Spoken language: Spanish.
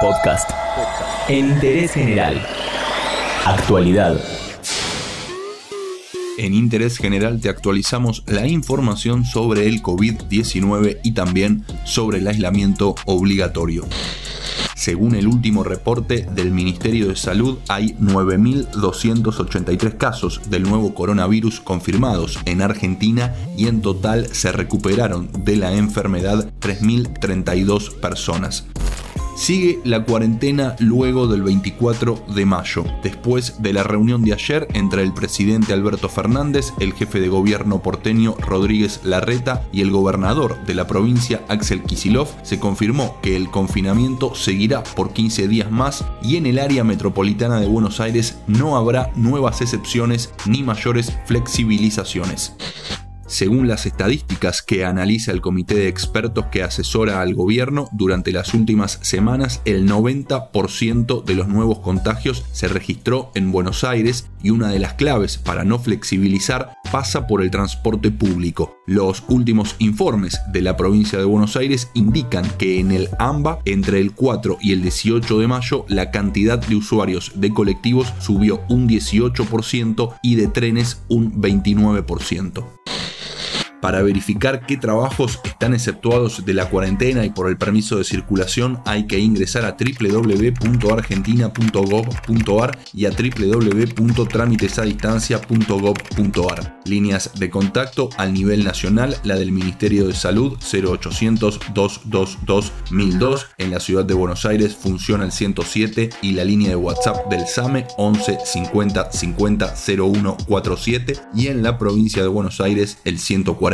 Podcast. En interés general. Actualidad. En Interés General te actualizamos la información sobre el COVID-19 y también sobre el aislamiento obligatorio. Según el último reporte del Ministerio de Salud, hay 9.283 casos del nuevo coronavirus confirmados en Argentina y en total se recuperaron de la enfermedad 3.032 personas. Sigue la cuarentena luego del 24 de mayo, después de la reunión de ayer entre el presidente Alberto Fernández, el jefe de gobierno porteño Rodríguez Larreta y el gobernador de la provincia Axel Kisilov, se confirmó que el confinamiento seguirá por 15 días más y en el área metropolitana de Buenos Aires no habrá nuevas excepciones ni mayores flexibilizaciones. Según las estadísticas que analiza el comité de expertos que asesora al gobierno, durante las últimas semanas el 90% de los nuevos contagios se registró en Buenos Aires y una de las claves para no flexibilizar pasa por el transporte público. Los últimos informes de la provincia de Buenos Aires indican que en el AMBA, entre el 4 y el 18 de mayo, la cantidad de usuarios de colectivos subió un 18% y de trenes un 29% para verificar qué trabajos están exceptuados de la cuarentena y por el permiso de circulación hay que ingresar a www.argentina.gov.ar y a www.trámitesadistancia.gov.ar. Líneas de contacto al nivel nacional, la del Ministerio de Salud 0800 222 1002. En la ciudad de Buenos Aires funciona el 107 y la línea de WhatsApp del SAME 11 50 50 01 47 y en la provincia de Buenos Aires el 140